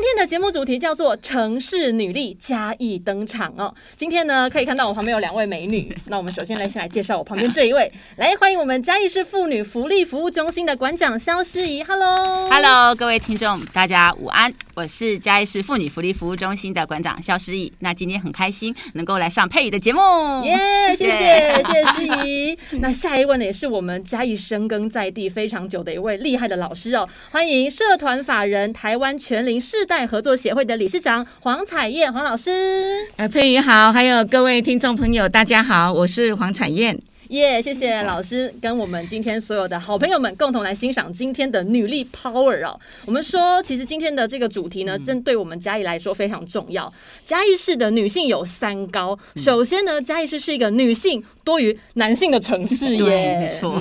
今天的节目主题叫做“城市女力嘉义登场”哦。今天呢，可以看到我旁边有两位美女。那我们首先来先来介绍我旁边这一位，来欢迎我们嘉义市妇女福利服务中心的馆长肖诗怡。Hello，Hello，各位听众，大家午安。我是嘉义市妇女福利服务中心的馆长肖诗怡。那今天很开心能够来上佩宇的节目。耶、yeah，谢谢，谢谢诗怡。那下一位呢，也是我们嘉义深耕在地非常久的一位厉害的老师哦。欢迎社团法人台湾全龄世代合作协会的理事长黄彩燕黄老师。呃，佩瑜好，还有各位听众朋友，大家好，我是黄彩燕。耶，谢谢老师跟我们今天所有的好朋友们共同来欣赏今天的女力 Power 哦。我们说，其实今天的这个主题呢，针对我们嘉义来说非常重要。嘉义市的女性有三高，首先呢，嘉义市是一个女性多于男性的城市耶，没错，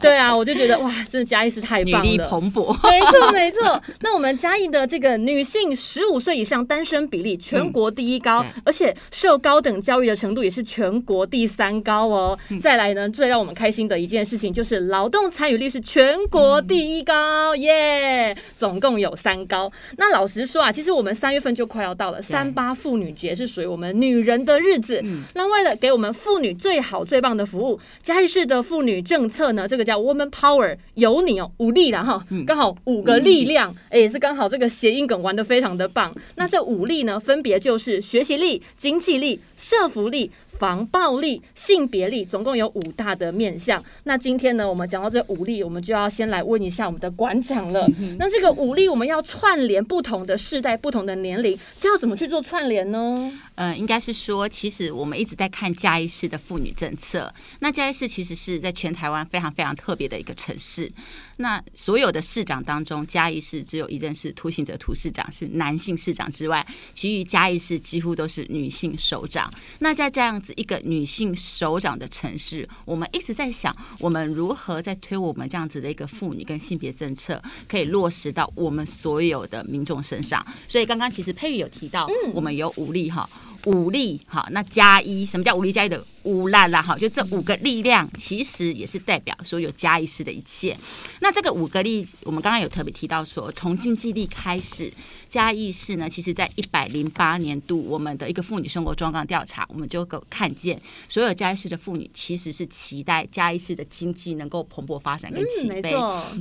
对啊，我就觉得哇，真的嘉义是太棒了，女力蓬勃，没错没错。那我们嘉义的这个女性十五岁以上单身比例全国第一高，而且受高等教育的程度也是全国第三高哦。再来呢，最让我们开心的一件事情就是劳动参与率是全国第一高耶，总共有三高。那老实说啊，其实我们三月份就快要到了，三八妇女节是属于我们女人的日子。那为了给我们妇女最好。最棒的服务，嘉义市的妇女政策呢？这个叫 Woman Power，有你哦，五力了哈，刚好五个力量，哎，也是刚好这个谐音梗玩的非常的棒。那这五力呢，分别就是学习力、经济力、社福力。防暴力、性别力，总共有五大的面向。那今天呢，我们讲到这五力，我们就要先来问一下我们的馆长了。那这个五力，我们要串联不同的世代、不同的年龄，这要怎么去做串联呢？呃，应该是说，其实我们一直在看嘉义市的妇女政策。那嘉义市其实是在全台湾非常非常特别的一个城市。那所有的市长当中，嘉义市只有一任是涂行者涂市长是男性市长之外，其余嘉义市几乎都是女性首长。那在这样子。一个女性首长的城市，我们一直在想，我们如何在推我们这样子的一个妇女跟性别政策，可以落实到我们所有的民众身上。所以刚刚其实佩玉有提到，我们有五力哈，五力哈，那加一，什么叫五力加一的？乌啦啦，哈，就这五个力量，其实也是代表所有嘉义市的一切。那这个五个力，我们刚刚有特别提到说，从经济力开始，嘉义市呢，其实在一百零八年度我们的一个妇女生活状况调查，我们就够看见，所有嘉义市的妇女其实是期待嘉义市的经济能够蓬勃发展跟起飞。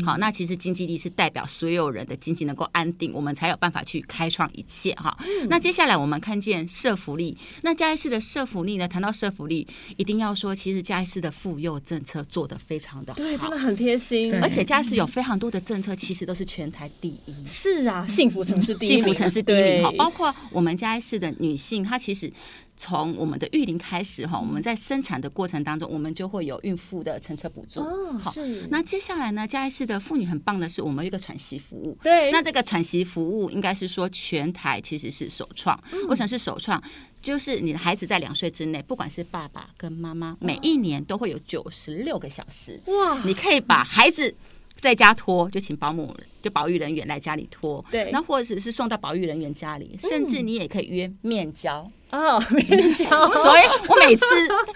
好，那其实经济力是代表所有人的经济能够安定，我们才有办法去开创一切哈。那接下来我们看见社福力，那嘉义市的社福力呢，谈到社福力。一定要说，其实嘉义市的妇幼政策做得非常的好，对，真的很贴心。而且嘉义市有非常多的政策，其实都是全台第一。是啊，幸福城市第一，幸福城市第一名哈。包括我们嘉义市的女性，她其实。从我们的育龄开始哈，我们在生产的过程当中，我们就会有孕妇的乘车补助。哦，好，那接下来呢，嘉义市的妇女很棒的是，我们有一个喘息服务。对。那这个喘息服务应该是说全台其实是首创。为什么是首创？就是你的孩子在两岁之内，不管是爸爸跟妈妈，每一年都会有九十六个小时。哇！你可以把孩子在家托，就请保姆。就保育人员来家里托，对，那或者是送到保育人员家里，甚至你也可以约面交哦，面交。所以我每次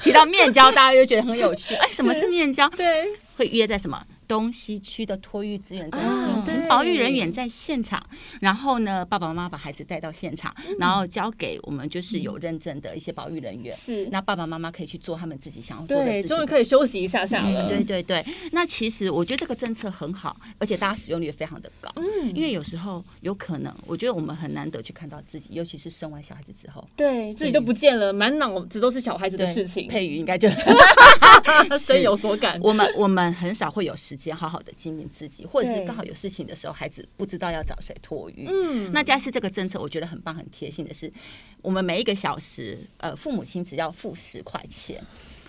提到面交，大家就觉得很有趣。哎，什么是面交？对，会约在什么？东西区的托育资源中心，请保育人员在现场，然后呢，爸爸妈妈把孩子带到现场，然后交给我们就是有认证的一些保育人员。是，那爸爸妈妈可以去做他们自己想要做的事情。对，终于可以休息一下下了。对对对，那其实我觉得这个政策很好，而且大家使用率也非常的高。嗯，因为有时候有可能，我觉得我们很难得去看到自己，尤其是生完小孩子之后，对自己都不见了，满脑子都是小孩子的事情。佩瑜应该就 深有所感。我们我们很少会有时间好好的经营自己，或者是刚好有事情的时候，孩子不知道要找谁托育。嗯，那嘉义这个政策，我觉得很棒、很贴心的是，我们每一个小时，呃，父母亲只要付十块钱。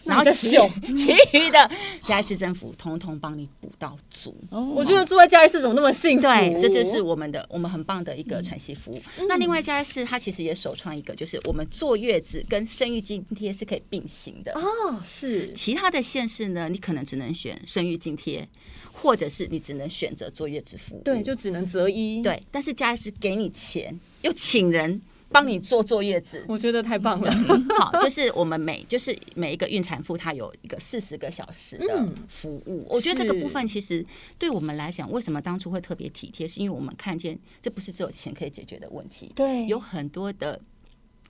然后其熊 其余的嘉义市政府通通帮你补到足。我觉得住在嘉义市怎么那么幸福？对，这就是我们的我们很棒的一个喘息服务。嗯、那另外嘉义市它其实也首创一个，就是我们坐月子跟生育津贴是可以并行的哦。是，其他的县市呢，你可能只能选生育津贴，或者是你只能选择坐月子服务。对，就只能择一。对，但是嘉义市给你钱，又请人。帮你做坐月子，我觉得太棒了。好，就是我们每就是每一个孕产妇，她有一个四十个小时的服务。我觉得这个部分其实对我们来讲，为什么当初会特别体贴，是因为我们看见这不是只有钱可以解决的问题。对，有很多的。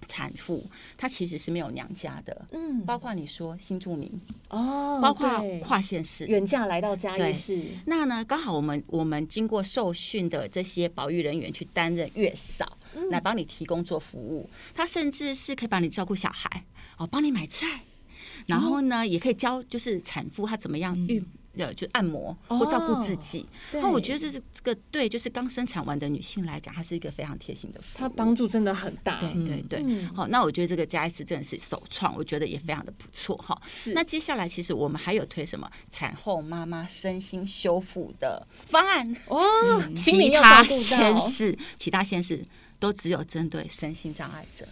产妇她其实是没有娘家的，嗯，包括你说新住民哦，包括跨县市远嫁来到嘉义市，那呢刚好我们我们经过受训的这些保育人员去担任月嫂，嗯、来帮你提供做服务，他甚至是可以帮你照顾小孩哦，帮你买菜，然后呢、哦、也可以教就是产妇她怎么样育。嗯呃，就按摩或照顾自己，那、哦、我觉得这是这个对，就是刚生产完的女性来讲，它是一个非常贴心的服务，它帮助真的很大。对对对，嗯、好，那我觉得这个嘉义市真的是首创，我觉得也非常的不错哈。那接下来其实我们还有推什么产后妈妈身心修复的方案哇、嗯，其他县市其他县市都只有针对身心障碍者。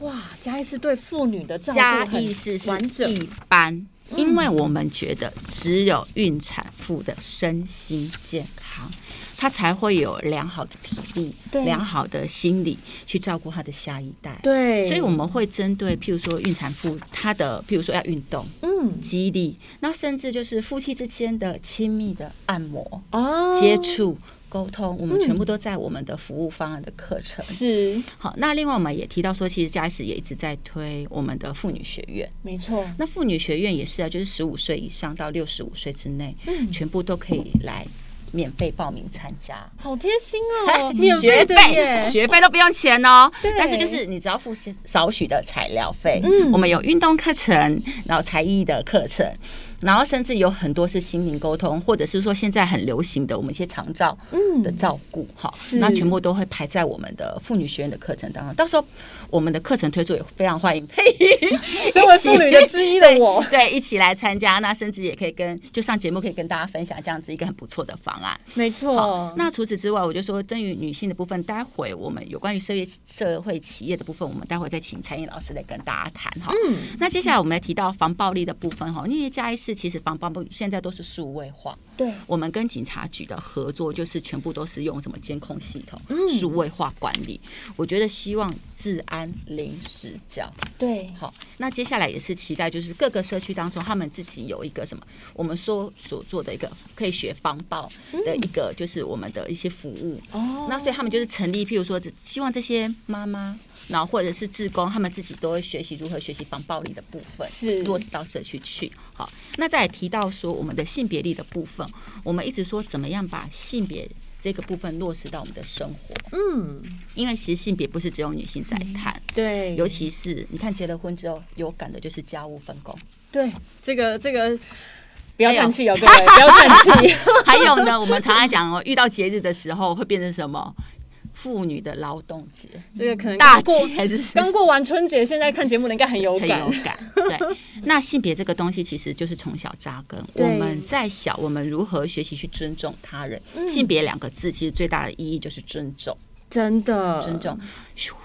哇，嘉义市对妇女的照顾嘉义市是完整一般。因为我们觉得，只有孕产妇的身心健康，她才会有良好的体力、良好的心理去照顾她的下一代。对，所以我们会针对，譬如说孕产妇她的，譬如说要运动，嗯，激励，那甚至就是夫妻之间的亲密的按摩、哦、接触。沟通，我们全部都在我们的服务方案的课程。嗯、是好，那另外我们也提到说，其实嘉义市也一直在推我们的妇女学院。没错，那妇女学院也是啊，就是十五岁以上到六十五岁之内，嗯，全部都可以来免费报名参加。好贴心哦，免费学费都不用钱哦。但是就是你只要付少许的材料费。嗯，我们有运动课程，然后才艺的课程。然后甚至有很多是心灵沟通，或者是说现在很流行的我们一些长照的照顾，哈、嗯，那全部都会排在我们的妇女学院的课程当中。到时候我们的课程推出也非常欢迎身为妇女的之一的我，对，对，一起来参加。那甚至也可以跟就上节目可以跟大家分享这样子一个很不错的方案。没错。那除此之外，我就说对于女性的部分，待会我们有关于社业社会企业的部分，我们待会再请蔡颖老师来跟大家谈哈。嗯。那接下来我们来提到防暴力的部分哈，因为嘉义市。其实防暴不现在都是数位化，对，我们跟警察局的合作就是全部都是用什么监控系统，数位化管理。我觉得希望治安零死角，对，好。那接下来也是期待，就是各个社区当中，他们自己有一个什么，我们说所做的一个可以学防暴的一个，就是我们的一些服务。哦，那所以他们就是成立，譬如说，希望这些妈妈。然后或者是志工，他们自己都会学习如何学习防暴力的部分，是落实到社区去。好，那再提到说我们的性别力的部分，我们一直说怎么样把性别这个部分落实到我们的生活。嗯，因为其实性别不是只有女性在谈，嗯，对，尤其是你看结了婚之后有感的就是家务分工。对，这个这个不要叹气哦，各位不要叹气。还有呢，我们常常讲哦，遇到节日的时候会变成什么？妇女的劳动节，这个可能大节还是刚过完春节，现在看节目的应该很有感。很有感，对。那性别这个东西其实就是从小扎根。我们在小，我们如何学习去尊重他人？嗯、性别两个字其实最大的意义就是尊重，真的尊重，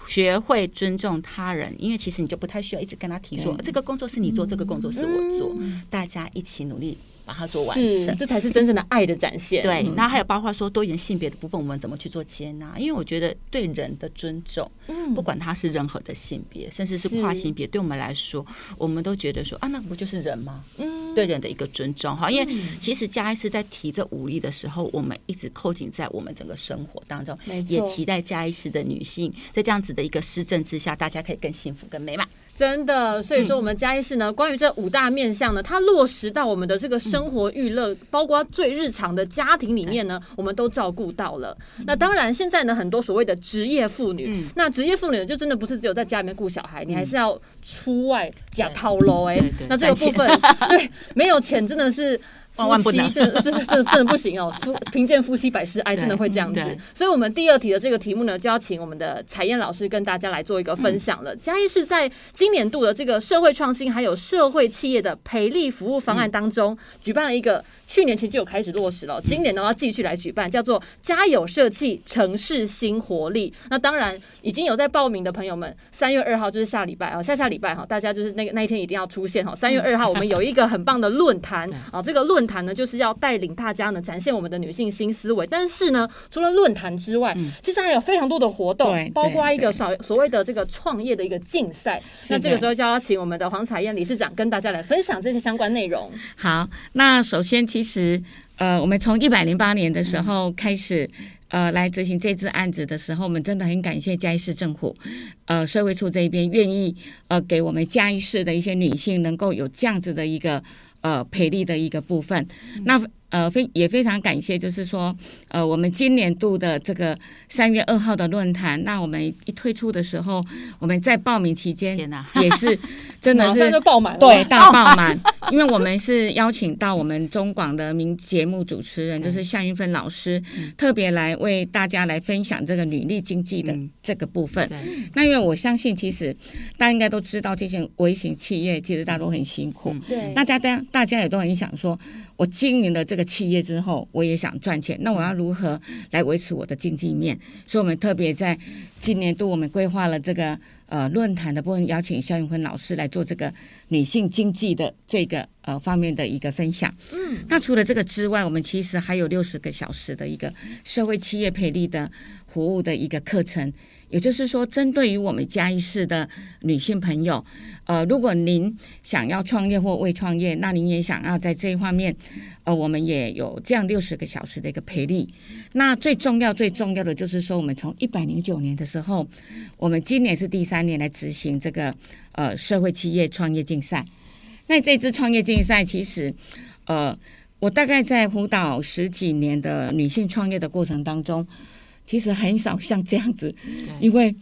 学会尊重他人。因为其实你就不太需要一直跟他提说，这个工作是你做，这个工作是我做，嗯、大家一起努力。把它做完成，这才是真正的爱的展现。对，那还有包括说多元性别的部分，我们怎么去做接纳？因为我觉得对人的尊重，不管他是任何的性别，甚至是跨性别，对我们来说，我们都觉得说啊，那不就是人吗？嗯，对人的一个尊重哈。因为其实嘉义是在提这五力的时候，我们一直扣紧在我们整个生活当中，也期待嘉义市的女性在这样子的一个施政之下，大家可以更幸福、更美满。真的，所以说我们嘉义市呢，关于这五大面向呢，它落实到我们的这个生活娱乐，包括最日常的家庭里面呢，我们都照顾到了。那当然，现在呢，很多所谓的职业妇女，那职业妇女就真的不是只有在家里面顾小孩，你还是要出外假套喽哎。那这个部分，对，没有钱真的是。万万不能，真的真的真的真的不行哦！夫贫贱夫妻百事哀，真的会这样子。所以，我们第二题的这个题目呢，就要请我们的彩燕老师跟大家来做一个分享了。嘉义是在今年度的这个社会创新还有社会企业的培力服务方案当中，举办了一个，去年其实就有开始落实了，今年呢要继续来举办，叫做“家有社企城市新活力”。那当然已经有在报名的朋友们，三月二号就是下礼拜啊，下下礼拜哈，大家就是那个那一天一定要出现哈。三月二号我们有一个很棒的论坛 啊，这个论。论坛呢，就是要带领大家呢，展现我们的女性新思维。但是呢，除了论坛之外，嗯、其实还有非常多的活动，包括一个所所谓的这个创业的一个竞赛。那这个时候就要请我们的黄彩燕理事长跟大家来分享这些相关内容。好，那首先其实呃，我们从一百零八年的时候开始、嗯、呃来执行这支案子的时候，我们真的很感谢嘉义市政府呃社会处这一边愿意呃给我们嘉义市的一些女性能够有这样子的一个。呃，赔率的一个部分，那呃非也非常感谢，就是说，呃，我们今年度的这个三月二号的论坛，那我们一推出的时候，我们在报名期间也是 真的是爆满，对，大爆满，因为我们是邀请到我们中广的名节目主持人，就是夏云芬老师，特别来为大家来分享这个女力经济的这个部分。那因为我相信，其实大家应该都知道，这些微型企业其实大家都很辛苦，对，大家大大家也都很想说，我经营了这个企业之后，我也想赚钱，那我要如何来维持我的经济面？所以，我们特别在今年度，我们规划了这个呃论坛的部分，邀请肖永坤老师来做这个女性经济的这个呃方面的一个分享。嗯，那除了这个之外，我们其实还有六十个小时的一个社会企业培力的服务的一个课程。也就是说，针对于我们嘉义市的女性朋友，呃，如果您想要创业或未创业，那您也想要在这一方面，呃，我们也有这样六十个小时的一个培力。那最重要、最重要的就是说，我们从一百零九年的时候，我们今年是第三年来执行这个呃社会企业创业竞赛。那这支创业竞赛，其实呃，我大概在辅导十几年的女性创业的过程当中。其实很少像这样子，因为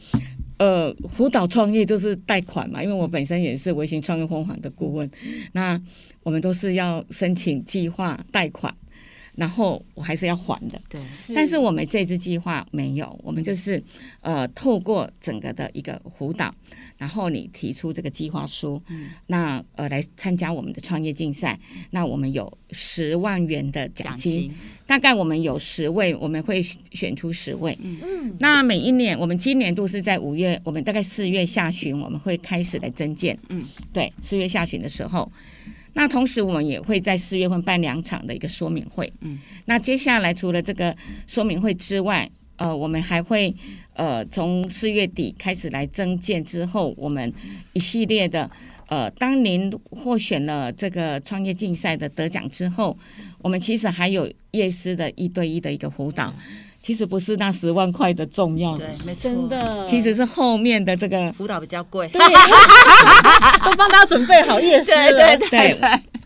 呃，辅导创业就是贷款嘛。因为我本身也是微型创业风环的顾问，那我们都是要申请计划贷款。然后我还是要还的，对。但是我们这支计划没有，我们就是呃透过整个的一个辅导，然后你提出这个计划书，嗯，那呃来参加我们的创业竞赛，那我们有十万元的奖金，奖金。大概我们有十位，我们会选出十位，嗯，那每一年我们今年度是在五月，我们大概四月下旬我们会开始来增建，嗯，对，四月下旬的时候。那同时，我们也会在四月份办两场的一个说明会。嗯，那接下来除了这个说明会之外，呃，我们还会呃从四月底开始来增建，之后我们一系列的呃，当您获选了这个创业竞赛的得奖之后，我们其实还有夜师的一对一的一个辅导。其实不是那十万块的重要，对，没错，真的，其实是后面的这个辅导比较贵，对，都帮大家准备好业 对对对，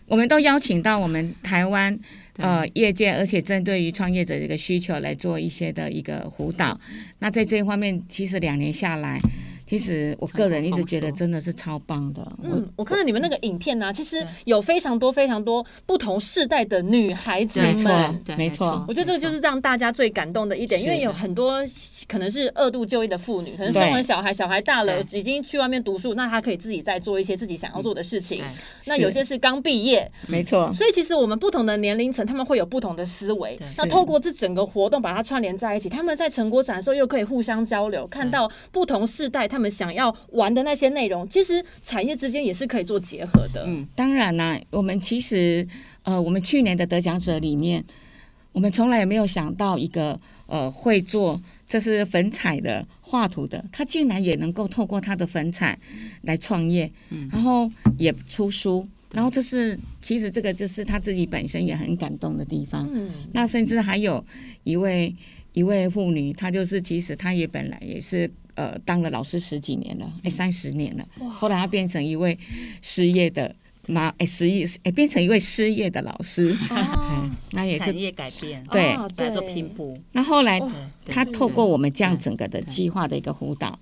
我们都邀请到我们台湾呃业界，而且针对于创业者这个需求来做一些的一个辅导。那在这一方面，其实两年下来。其实我个人一直觉得真的是超棒的。嗯，我看到你们那个影片呢，其实有非常多非常多不同世代的女孩子们，没错，没错。我觉得这个就是让大家最感动的一点，因为有很多可能是二度就业的妇女，可能生完小孩，小孩大了，已经去外面读书，那她可以自己再做一些自己想要做的事情。那有些是刚毕业，没错。所以其实我们不同的年龄层，他们会有不同的思维。那透过这整个活动把它串联在一起，他们在成果展的时候又可以互相交流，看到不同世代。他们想要玩的那些内容，其实产业之间也是可以做结合的。嗯，当然啦，我们其实呃，我们去年的得奖者里面，我们从来也没有想到一个呃会做这是粉彩的画图的，他竟然也能够透过他的粉彩来创业，嗯，然后也出书，然后这是其实这个就是他自己本身也很感动的地方。嗯，那甚至还有一位一位妇女，她就是其实她也本来也是。呃，当了老师十几年了，哎，三十年了。后来她变成一位失业的妈，哎，失业，哎，变成一位失业的老师。哦，那也是产业改变，对，做拼补。那后来他透过我们这样整个的计划的一个辅导，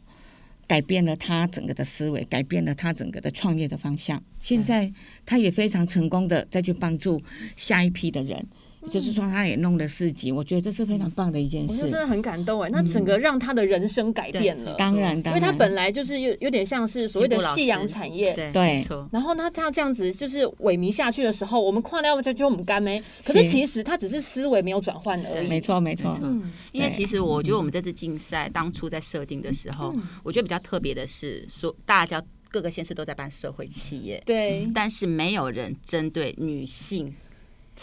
改变了他整个的思维，改变了他整个的创业的方向。现在他也非常成功的再去帮助下一批的人。就是说，他也弄了四级，我觉得这是非常棒的一件事。我真的很感动哎，那整个让他的人生改变了。当然，当然，因为他本来就是有有点像是所谓的夕阳产业，对，对。然后他他这样子就是萎靡下去的时候，我们看了就觉得我们干没。可是其实他只是思维没有转换而已。没错，没错。因为其实我觉得我们这次竞赛当初在设定的时候，我觉得比较特别的是说，大家各个县市都在办社会企业，对，但是没有人针对女性。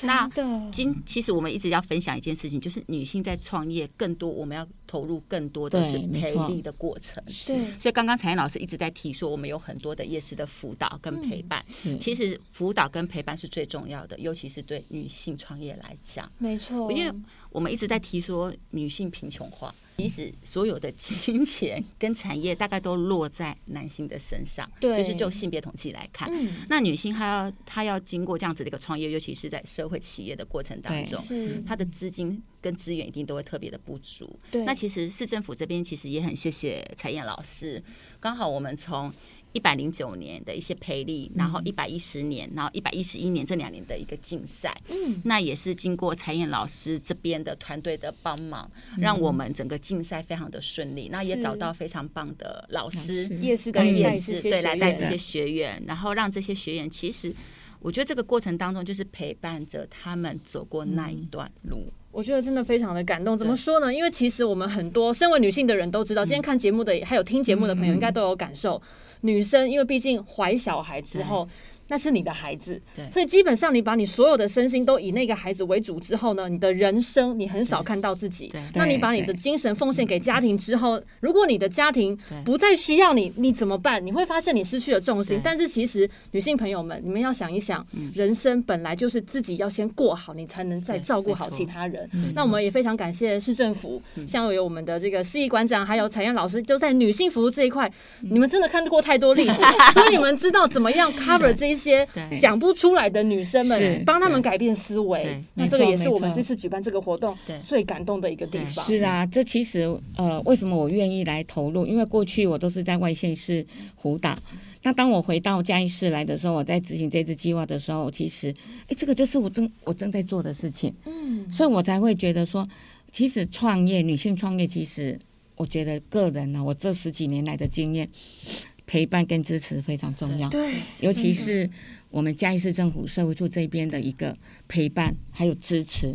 那今其实我们一直要分享一件事情，就是女性在创业更多，我们要投入更多的是培力的过程。对，所以刚刚彩燕老师一直在提说，我们有很多的夜市的辅导跟陪伴。其实辅导跟陪伴是最重要的，尤其是对女性创业来讲。没错，因为我们一直在提说女性贫穷化。其实所有的金钱跟产业大概都落在男性的身上，对，就是就性别统计来看，嗯、那女性她要她要经过这样子的一个创业，尤其是在社会企业的过程当中，她的资金跟资源一定都会特别的不足。对，那其实市政府这边其实也很谢谢彩燕老师，刚好我们从。一百零九年的一些培力，然后一百一十年，然后一百一十一年这两年的一个竞赛，嗯，那也是经过彩燕老师这边的团队的帮忙，让我们整个竞赛非常的顺利。那也找到非常棒的老师，也是跟也是对来带这些学员，然后让这些学员，其实我觉得这个过程当中就是陪伴着他们走过那一段路。我觉得真的非常的感动。怎么说呢？因为其实我们很多身为女性的人都知道，今天看节目的还有听节目的朋友应该都有感受。女生，因为毕竟怀小孩之后。那是你的孩子，对，所以基本上你把你所有的身心都以那个孩子为主之后呢，你的人生你很少看到自己。对，那你把你的精神奉献给家庭之后，如果你的家庭不再需要你，你怎么办？你会发现你失去了重心。但是其实女性朋友们，你们要想一想，人生本来就是自己要先过好，你才能再照顾好其他人。那我们也非常感谢市政府，像有我们的这个市议馆长，还有彩燕老师，都在女性服务这一块，你们真的看过太多例子，所以你们知道怎么样 cover 这一些。些想不出来的女生们，帮他们改变思维，那这个也是我们这次举办这个活动最感动的一个地方。是啊，这其实呃，为什么我愿意来投入？因为过去我都是在外县市辅导，那当我回到嘉义市来的时候，我在执行这次计划的时候，其实哎，这个就是我正我正在做的事情，嗯，所以我才会觉得说，其实创业，女性创业，其实我觉得个人呢，我这十几年来的经验。陪伴跟支持非常重要，对，尤其是我们嘉义市政府社会处这边的一个陪伴还有支持，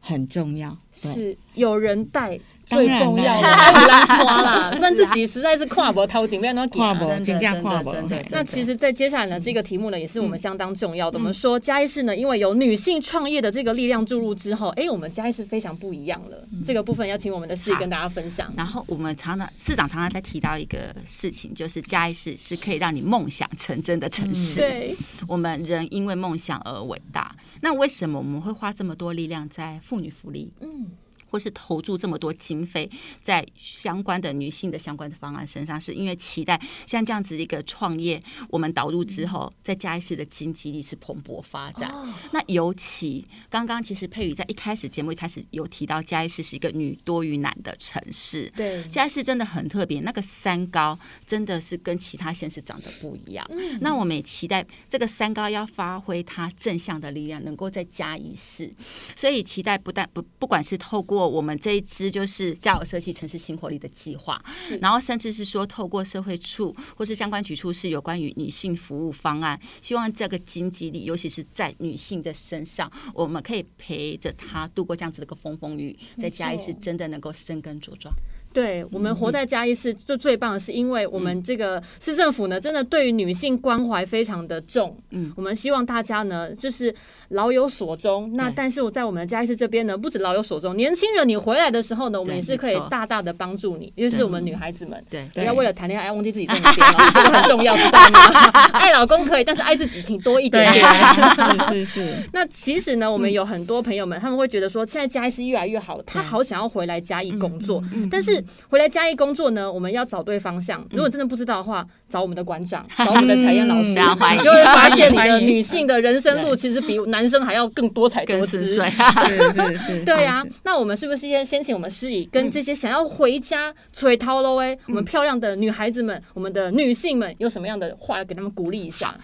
很重要，是有人带。最重要的拉花啦，问自己实在是跨博掏金，不要那跨博，真的跨博。那其实，在接下来呢，这个题目呢，也是我们相当重要的。我们说嘉义市呢，因为有女性创业的这个力量注入之后，哎，我们嘉义市非常不一样了。这个部分要请我们的市议跟大家分享。然后我们常常市长常常在提到一个事情，就是嘉义市是可以让你梦想成真的城市。对，我们人因为梦想而伟大。那为什么我们会花这么多力量在妇女福利？嗯。或是投注这么多经费在相关的女性的相关的方案身上，是因为期待像这样子一个创业，我们导入之后，在嘉义市的经济力是蓬勃发展。那尤其刚刚其实佩宇在一开始节目一开始有提到，嘉义市是一个女多于男的城市。对，嘉义市真的很特别，那个三高真的是跟其他县市长得不一样。那我们也期待这个三高要发挥它正向的力量，能够在嘉义市，所以期待不但不不管是透过过我们这一支就是家有设计城市新活力的计划，然后甚至是说透过社会处或是相关局处是有关于女性服务方案，希望这个经济力，尤其是在女性的身上，我们可以陪着她度过这样子的一个风风雨雨，在家里是真的能够生根茁壮。对，我们活在嘉义市就最棒的是，因为我们这个市政府呢，真的对于女性关怀非常的重。嗯，我们希望大家呢，就是老有所终。那但是我在我们嘉义市这边呢，不止老有所终，年轻人你回来的时候呢，我们也是可以大大的帮助你，因为是我们女孩子们，对，不要为了谈恋爱忘记自己在哪边，这个很重要，知道吗？爱老公可以，但是爱自己请多一点。是是是。那其实呢，我们有很多朋友们，他们会觉得说，现在嘉义市越来越好，他好想要回来嘉义工作，但是。回来嘉义工作呢，我们要找对方向。如果真的不知道的话，找我们的馆长，找我们的采燕老师，你就会发现你的女性的人生路其实比男生还要更多彩多姿。是是是，对呀。那我们是不是先先请我们师姨跟这些想要回家吹涛喽？哎，我们漂亮的女孩子们，我们的女性们，有什么样的话要给他们鼓励一下？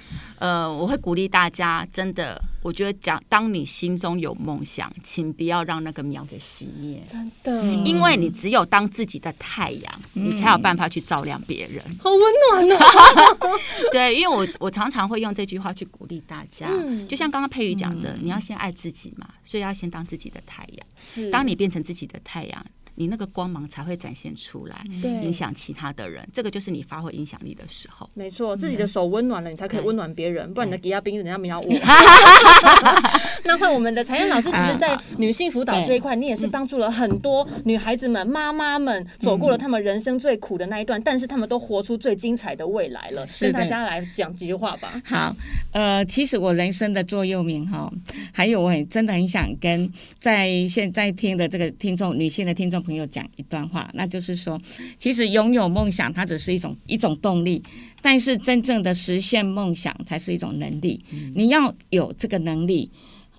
呃，我会鼓励大家，真的，我觉得讲，当你心中有梦想，请不要让那个苗给熄灭。真的，因为你只有当自己的太阳，嗯、你才有办法去照亮别人。好温暖哦！对，因为我我常常会用这句话去鼓励大家，嗯、就像刚刚佩瑜讲的，嗯、你要先爱自己嘛，所以要先当自己的太阳。是，当你变成自己的太阳。你那个光芒才会展现出来，影响其他的人。这个就是你发挥影响力的时候。没错，自己的手温暖了，你才可以温暖别人。不然你的低压冰，人家没有我。那换我们的彩燕老师，其实，在女性辅导这一块，你也是帮助了很多女孩子们、妈妈们，走过了他们人生最苦的那一段，但是他们都活出最精彩的未来了。跟大家来讲几句话吧。好，呃，其实我人生的座右铭哈，还有我很真的很想跟在现在听的这个听众，女性的听众。朋友讲一段话，那就是说，其实拥有梦想，它只是一种一种动力，但是真正的实现梦想才是一种能力。嗯、你要有这个能力，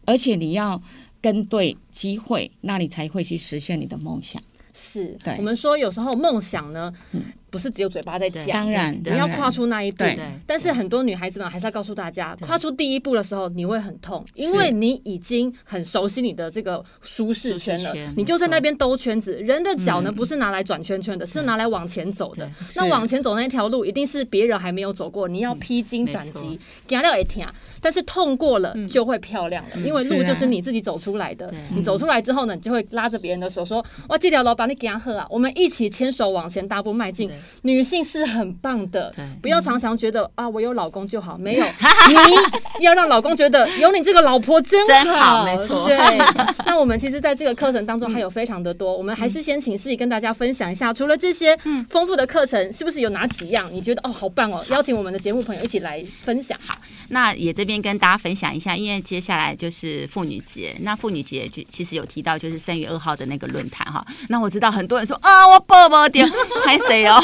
而且你要跟对机会，那你才会去实现你的梦想。是，对我们说有时候梦想呢。嗯不是只有嘴巴在讲，当然你要跨出那一步。但是很多女孩子们还是要告诉大家，跨出第一步的时候你会很痛，因为你已经很熟悉你的这个舒适圈了，你就在那边兜圈子。人的脚呢，不是拿来转圈圈的，是拿来往前走的。那往前走那条路，一定是别人还没有走过，你要披荆斩棘，走了也疼，但是痛过了就会漂亮了，因为路就是你自己走出来的。你走出来之后呢，你就会拉着别人的手说：“哇，这条路把你行好啊！”我们一起牵手往前大步迈进。女性是很棒的，不要常常觉得啊，我有老公就好，没有，你要让老公觉得有你这个老婆真好，没错。对，那我们其实在这个课程当中还有非常的多，我们还是先请示意跟大家分享一下，除了这些丰富的课程，是不是有哪几样你觉得哦好棒哦？邀请我们的节目朋友一起来分享。好，那也这边跟大家分享一下，因为接下来就是妇女节，那妇女节就其实有提到就是三月二号的那个论坛哈，那我知道很多人说啊，我抱抱点，还谁哦？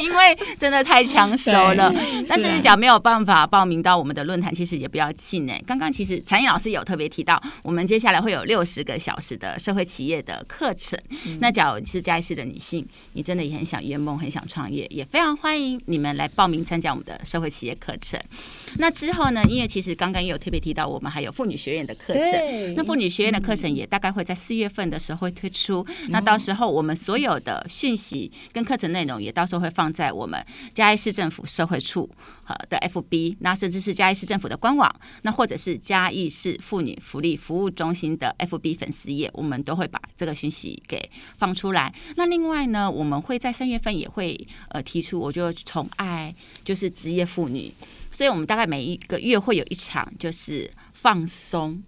因为真的太抢手了，但是讲没有办法报名到我们的论坛，其实也不要气馁。刚刚其实采燕老师有特别提到，我们接下来会有六十个小时的社会企业的课程。那假如是嘉义市的女性，你真的也很想圆梦，很想创业，也非常欢迎你们来报名参加我们的社会企业课程。那之后呢，因为其实刚刚也有特别提到，我们还有妇女学院的课程。那妇女学院的课程也大概会在四月份的时候会推出。那到时候我们所有的讯息跟课程内容也到时候会放。在我们嘉义市政府社会处呃的 FB，那甚至是嘉义市政府的官网，那或者是嘉义市妇女福利服务中心的 FB 粉丝页，我们都会把这个讯息给放出来。那另外呢，我们会在三月份也会呃提出，我就宠爱就是职业妇女，所以我们大概每一个月会有一场就是放松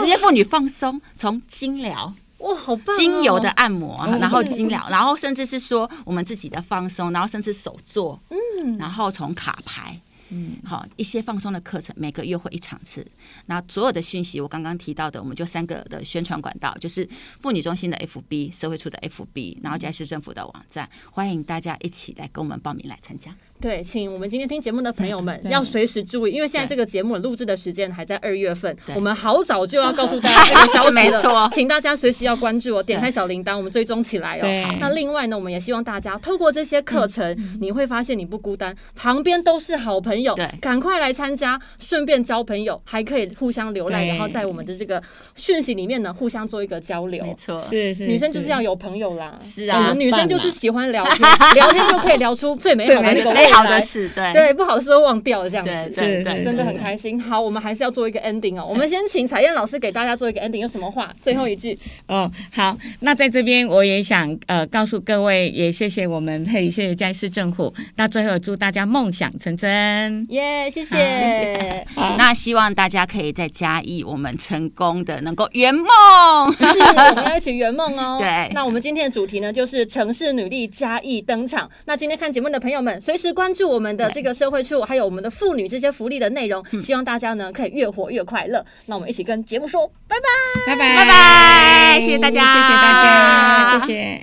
职业妇女放松，从精疗。哇，好棒！精油的按摩，然后精疗，然后甚至是说我们自己的放松，然后甚至手作，嗯，然后从卡牌，嗯，好一些放松的课程，每个月会一场次。那所有的讯息，我刚刚提到的，我们就三个的宣传管道，就是妇女中心的 FB、社会处的 FB，然后嘉义市政府的网站，欢迎大家一起来跟我们报名来参加。对，请我们今天听节目的朋友们要随时注意，因为现在这个节目录制的时间还在二月份，我们好早就要告诉大家 这个消息了。没错，请大家随时要关注哦，点开小铃铛，我们追踪起来哦。那另外呢，我们也希望大家透过这些课程，你会发现你不孤单，旁边都是好朋友，赶快来参加，顺便交朋友，还可以互相浏览，然后在我们的这个讯息里面呢，互相做一个交流。没错，是是，女生就是要有朋友啦。是啊，我们女生就是喜欢聊天，聊天就可以聊出最美好的那个。好的事，对对，不好的事都忘掉了，这样子，对对，真的很开心。好，我们还是要做一个 ending 哦。我们先请彩燕老师给大家做一个 ending，有什么话？最后一句 哦。好，那在这边我也想呃告诉各位，也谢谢我们嘿，谢谢嘉义市政府。那最后祝大家梦想成真，耶，谢谢谢谢。那希望大家可以在嘉义，我们成功的能够圆梦，是，我们要一起圆梦哦。对，那我们今天的主题呢，就是城市女力嘉义登场。那今天看节目的朋友们，随时关注我们的这个社会处，还有我们的妇女这些福利的内容，希望大家呢可以越活越快乐。那我们一起跟节目说拜拜，拜拜，拜拜，谢谢大家，谢谢大家，谢谢。